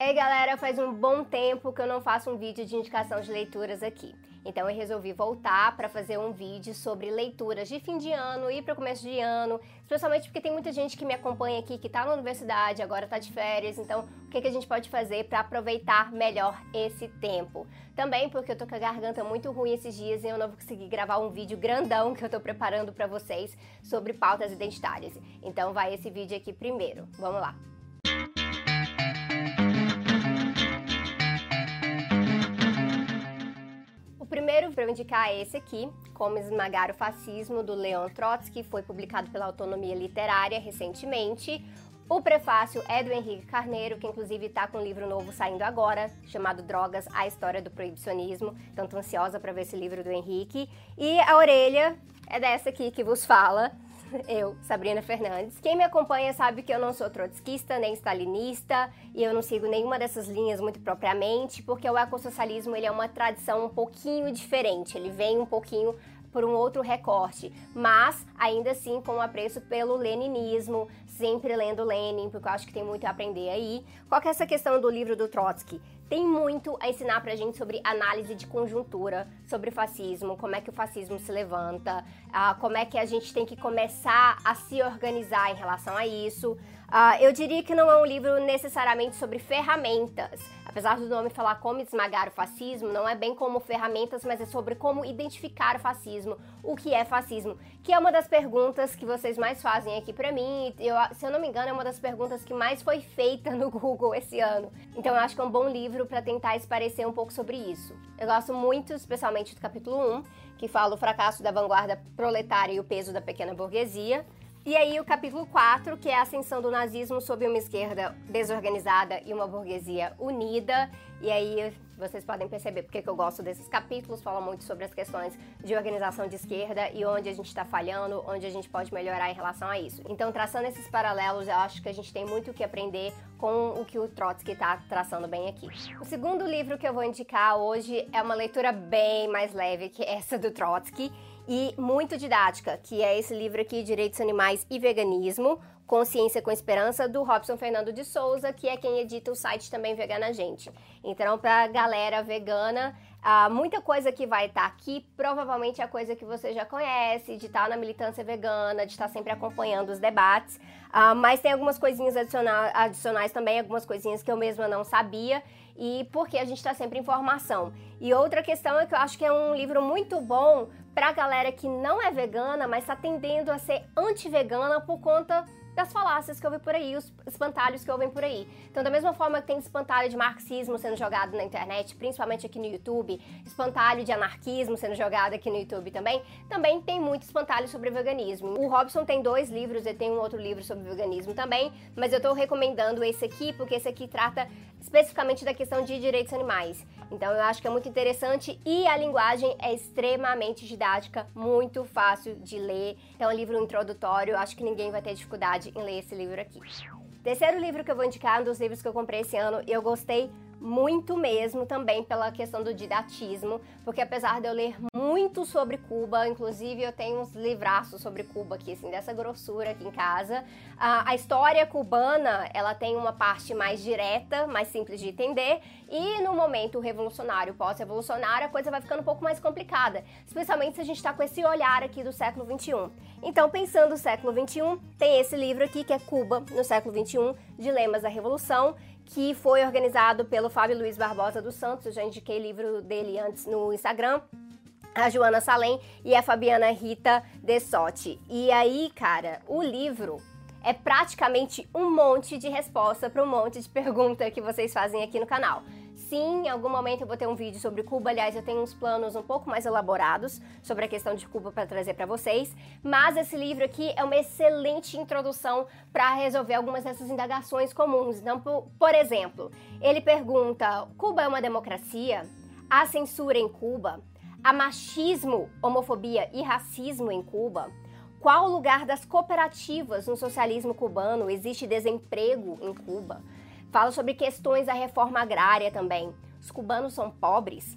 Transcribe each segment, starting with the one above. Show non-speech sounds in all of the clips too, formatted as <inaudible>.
Ei galera, faz um bom tempo que eu não faço um vídeo de indicação de leituras aqui. Então eu resolvi voltar para fazer um vídeo sobre leituras de fim de ano e para começo de ano, especialmente porque tem muita gente que me acompanha aqui que está na universidade, agora está de férias, então o que, que a gente pode fazer para aproveitar melhor esse tempo? Também porque eu tô com a garganta muito ruim esses dias e eu não vou conseguir gravar um vídeo grandão que eu tô preparando para vocês sobre pautas identitárias. Então vai esse vídeo aqui primeiro. Vamos lá. Primeiro para indicar é esse aqui, Como Esmagar o Fascismo, do Leon Trotsky, foi publicado pela Autonomia Literária recentemente. O prefácio é do Henrique Carneiro, que inclusive está com um livro novo saindo agora, chamado Drogas, a História do Proibicionismo. Então, ansiosa para ver esse livro do Henrique. E a orelha é dessa aqui que vos fala, <laughs> eu, Sabrina Fernandes. Quem me acompanha sabe que eu não sou trotskista nem stalinista e eu não sigo nenhuma dessas linhas muito propriamente, porque o ecossocialismo ele é uma tradição um pouquinho diferente, ele vem um pouquinho por um outro recorte, mas ainda assim com apreço pelo leninismo, sempre lendo Lenin, porque eu acho que tem muito a aprender aí. Qual que é essa questão do livro do Trotsky? Tem muito a ensinar pra gente sobre análise de conjuntura, sobre fascismo, como é que o fascismo se levanta, uh, como é que a gente tem que começar a se organizar em relação a isso. Uh, eu diria que não é um livro necessariamente sobre ferramentas. Apesar do nome falar como esmagar o fascismo, não é bem como ferramentas, mas é sobre como identificar o fascismo, o que é fascismo, que é uma das perguntas que vocês mais fazem aqui para mim. Eu, se eu não me engano, é uma das perguntas que mais foi feita no <laughs> Google esse ano. Então eu acho que é um bom livro para tentar esclarecer um pouco sobre isso. Eu gosto muito, especialmente do capítulo 1, que fala o fracasso da vanguarda proletária e o peso da pequena burguesia. E aí o capítulo 4, que é a ascensão do nazismo sob uma esquerda desorganizada e uma burguesia unida. E aí vocês podem perceber porque que eu gosto desses capítulos, falam muito sobre as questões de organização de esquerda e onde a gente está falhando, onde a gente pode melhorar em relação a isso. Então, traçando esses paralelos, eu acho que a gente tem muito o que aprender com o que o Trotsky está traçando bem aqui. O segundo livro que eu vou indicar hoje é uma leitura bem mais leve que essa do Trotsky e muito didática, que é esse livro aqui, Direitos Animais e Veganismo, Consciência com Esperança, do Robson Fernando de Souza, que é quem edita o site também Vegana Gente. Então, para galera vegana, ah, muita coisa que vai estar tá aqui provavelmente é coisa que você já conhece, de estar tá na militância vegana, de estar tá sempre acompanhando os debates, ah, mas tem algumas coisinhas adicionais também, algumas coisinhas que eu mesma não sabia e porque a gente está sempre em formação. E outra questão é que eu acho que é um livro muito bom para a galera que não é vegana, mas está tendendo a ser anti-vegana por conta das falácias que ouvem por aí, os espantalhos que ouvem por aí. Então, da mesma forma que tem espantalho de marxismo sendo jogado na internet, principalmente aqui no YouTube, espantalho de anarquismo sendo jogado aqui no YouTube também, também tem muito espantalho sobre veganismo. O Robson tem dois livros, e tem um outro livro sobre veganismo também, mas eu estou recomendando esse aqui porque esse aqui trata especificamente da questão de direitos animais. Então eu acho que é muito interessante e a linguagem é extremamente didática, muito fácil de ler. Então é um livro introdutório, acho que ninguém vai ter dificuldade em ler esse livro aqui. Terceiro livro que eu vou indicar, um dos livros que eu comprei esse ano, eu gostei muito mesmo também pela questão do didatismo, porque apesar de eu ler muito sobre Cuba, inclusive eu tenho uns livraços sobre Cuba aqui, assim, dessa grossura aqui em casa, a, a história cubana, ela tem uma parte mais direta, mais simples de entender, e no momento revolucionário, pós-revolucionário, a coisa vai ficando um pouco mais complicada, especialmente se a gente está com esse olhar aqui do século 21. Então, pensando no século 21, tem esse livro aqui que é Cuba no século 21, Dilemas da Revolução, que foi organizado pelo Fábio Luiz Barbosa dos Santos, eu já indiquei livro dele antes no Instagram, a Joana Salem e a Fabiana Rita Dessotti. E aí, cara, o livro é praticamente um monte de resposta para um monte de <laughs> pergunta que vocês fazem aqui no canal. Sim, em algum momento eu vou ter um vídeo sobre Cuba. Aliás, eu tenho uns planos um pouco mais elaborados sobre a questão de Cuba para trazer para vocês. Mas esse livro aqui é uma excelente introdução para resolver algumas dessas indagações comuns. Então, por, por exemplo, ele pergunta: Cuba é uma democracia? Há censura em Cuba? Há machismo, homofobia e racismo em Cuba? Qual o lugar das cooperativas no socialismo cubano? Existe desemprego em Cuba? Fala sobre questões da reforma agrária também. Os cubanos são pobres?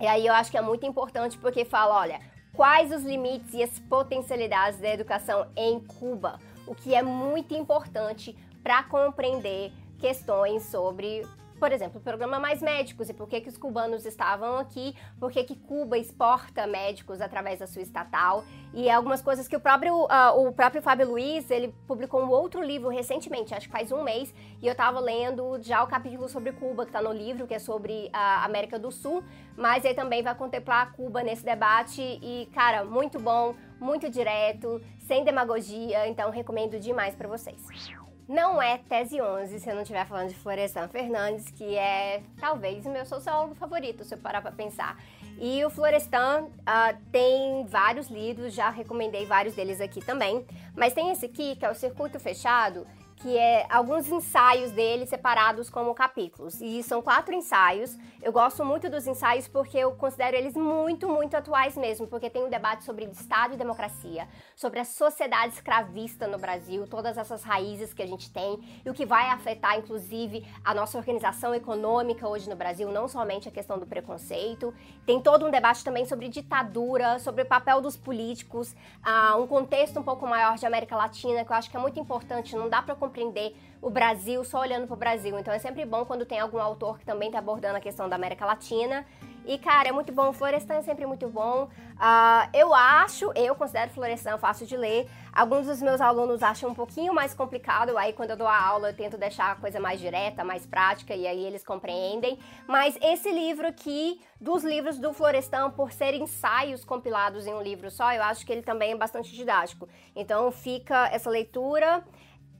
E aí eu acho que é muito importante porque fala, olha, quais os limites e as potencialidades da educação em Cuba, o que é muito importante para compreender questões sobre por exemplo, o programa Mais Médicos e por que, que os cubanos estavam aqui, por que, que Cuba exporta médicos através da sua estatal e algumas coisas que o próprio, uh, o próprio Fábio Luiz, ele publicou um outro livro recentemente, acho que faz um mês, e eu estava lendo já o capítulo sobre Cuba, que está no livro, que é sobre a América do Sul, mas ele também vai contemplar Cuba nesse debate e, cara, muito bom, muito direto, sem demagogia, então recomendo demais para vocês não é Tese 11 se eu não estiver falando de Florestan Fernandes, que é talvez o meu sociólogo favorito, se eu parar para pensar. E o Florestan uh, tem vários livros, já recomendei vários deles aqui também, mas tem esse aqui, que é o Circuito Fechado, que é alguns ensaios dele separados como capítulos. E são quatro ensaios. Eu gosto muito dos ensaios porque eu considero eles muito, muito atuais mesmo, porque tem um debate sobre Estado e democracia, sobre a sociedade escravista no Brasil, todas essas raízes que a gente tem e o que vai afetar, inclusive, a nossa organização econômica hoje no Brasil, não somente a questão do preconceito. Tem todo um debate também sobre ditadura, sobre o papel dos políticos, uh, um contexto um pouco maior de América Latina, que eu acho que é muito importante, não dá para compreender o Brasil só olhando para o Brasil. Então é sempre bom quando tem algum autor que também está abordando a questão da América Latina. E, cara, é muito bom. Florestan é sempre muito bom. Uh, eu acho, eu considero Florestan fácil de ler. Alguns dos meus alunos acham um pouquinho mais complicado. Aí, quando eu dou a aula, eu tento deixar a coisa mais direta, mais prática, e aí eles compreendem. Mas esse livro aqui, dos livros do Florestan, por serem ensaios compilados em um livro só, eu acho que ele também é bastante didático. Então, fica essa leitura.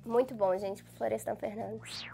Muito bom, gente, Florestan Fernandes.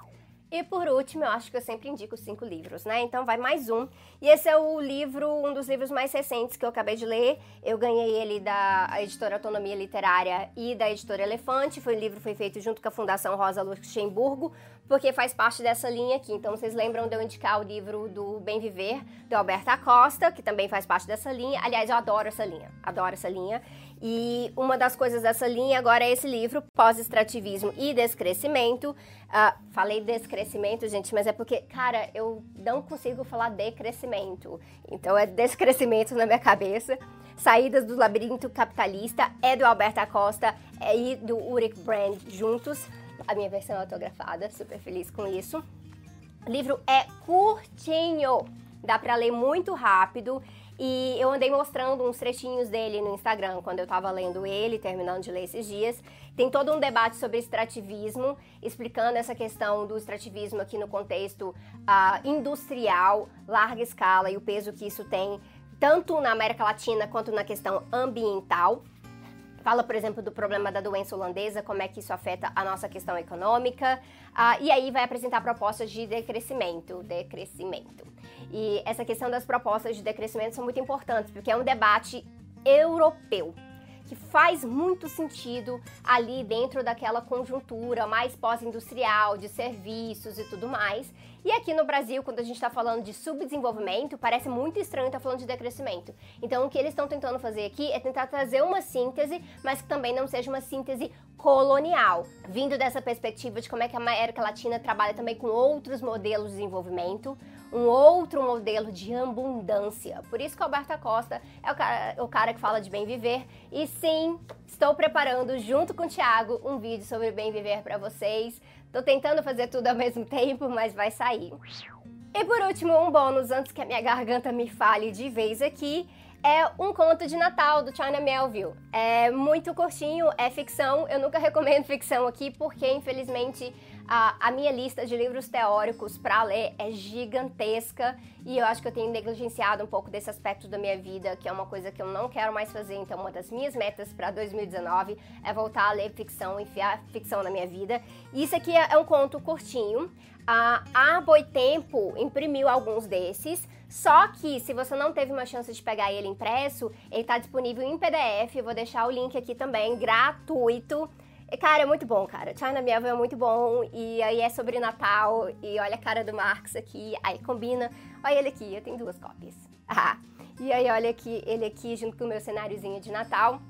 E por último, eu acho que eu sempre indico cinco livros, né? Então vai mais um. E esse é o livro, um dos livros mais recentes que eu acabei de ler. Eu ganhei ele da editora Autonomia Literária e da editora Elefante. Foi um livro que foi feito junto com a Fundação Rosa Luxemburgo, porque faz parte dessa linha aqui. Então vocês lembram de eu indicar o livro do Bem Viver, do Alberto Acosta, que também faz parte dessa linha. Aliás, eu adoro essa linha. Adoro essa linha. E uma das coisas dessa linha agora é esse livro, Pós-Extrativismo e Descrescimento. Uh, falei descrescimento, gente, mas é porque, cara, eu não consigo falar decrescimento. Então é descrescimento na minha cabeça. Saídas do Labirinto Capitalista é do Alberto Acosta é, e do Ulrich Brand juntos. A minha versão autografada, super feliz com isso. O livro é curtinho, dá para ler muito rápido e eu andei mostrando uns trechinhos dele no Instagram quando eu tava lendo ele, terminando de ler esses dias. Tem todo um debate sobre extrativismo, explicando essa questão do extrativismo aqui no contexto uh, industrial, larga escala e o peso que isso tem tanto na América Latina quanto na questão ambiental. Fala, por exemplo, do problema da doença holandesa, como é que isso afeta a nossa questão econômica. Uh, e aí vai apresentar propostas de decrescimento. Decrescimento. E essa questão das propostas de decrescimento são muito importantes, porque é um debate europeu que faz muito sentido ali dentro daquela conjuntura mais pós-industrial, de serviços e tudo mais. E aqui no Brasil, quando a gente está falando de subdesenvolvimento, parece muito estranho estar tá falando de decrescimento. Então, o que eles estão tentando fazer aqui é tentar trazer uma síntese, mas que também não seja uma síntese colonial, vindo dessa perspectiva de como é que a América Latina trabalha também com outros modelos de desenvolvimento, um outro modelo de abundância. Por isso que o Alberto Costa é o cara, o cara que fala de bem viver. E sim, estou preparando junto com o Thiago um vídeo sobre bem viver para vocês. Tô tentando fazer tudo ao mesmo tempo, mas vai sair. E por último, um bônus antes que a minha garganta me fale de vez aqui é um conto de Natal do China Melville. É muito curtinho, é ficção. Eu nunca recomendo ficção aqui porque, infelizmente, a, a minha lista de livros teóricos para ler é gigantesca e eu acho que eu tenho negligenciado um pouco desse aspecto da minha vida, que é uma coisa que eu não quero mais fazer. Então, uma das minhas metas para 2019 é voltar a ler ficção, enfiar ficção na minha vida. Isso aqui é, é um conto curtinho. A, a Boitempo imprimiu alguns desses. Só que se você não teve uma chance de pegar ele impresso, ele está disponível em PDF. Eu vou deixar o link aqui também, gratuito. E, cara, é muito bom, cara. China Miel é muito bom. E aí é sobre Natal. E olha a cara do Marx aqui. Aí combina. Olha ele aqui, eu tenho duas cópias. <laughs> Ah, e aí olha aqui, ele aqui junto com o meu cenáriozinho de Natal.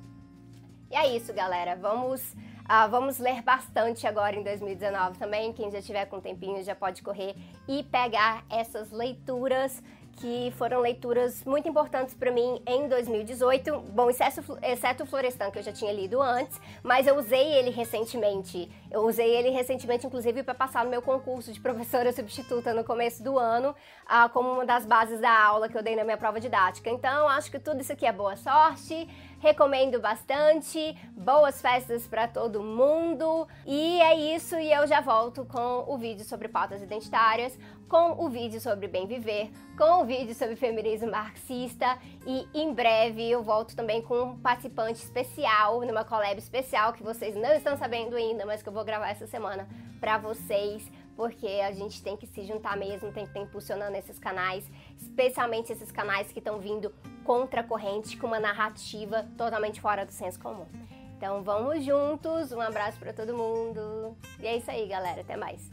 E é isso, galera. Vamos Uh, vamos ler bastante agora em 2019 também. Quem já tiver com tempinho já pode correr e pegar essas leituras que foram leituras muito importantes para mim em 2018. Bom, exceto, exceto o Florestan, que eu já tinha lido antes, mas eu usei ele recentemente. Eu usei ele recentemente, inclusive, para passar no meu concurso de professora <laughs> substituta no começo do ano, ah, como uma das bases da aula que eu dei na minha prova didática. Então, acho que tudo isso aqui é boa sorte. Recomendo bastante. Boas festas para todo mundo. E é isso, e eu já volto com o vídeo sobre pautas identitárias, com o vídeo sobre bem viver, com o vídeo sobre feminismo marxista e em breve eu volto também com um participante especial, numa collab especial que vocês não estão sabendo ainda, mas que eu vou gravar essa semana para vocês porque a gente tem que se juntar mesmo, tem que estar impulsionando esses canais, especialmente esses canais que estão vindo contra a corrente, com uma narrativa totalmente fora do senso comum. Então vamos juntos, um abraço para todo mundo. E é isso aí, galera, até mais.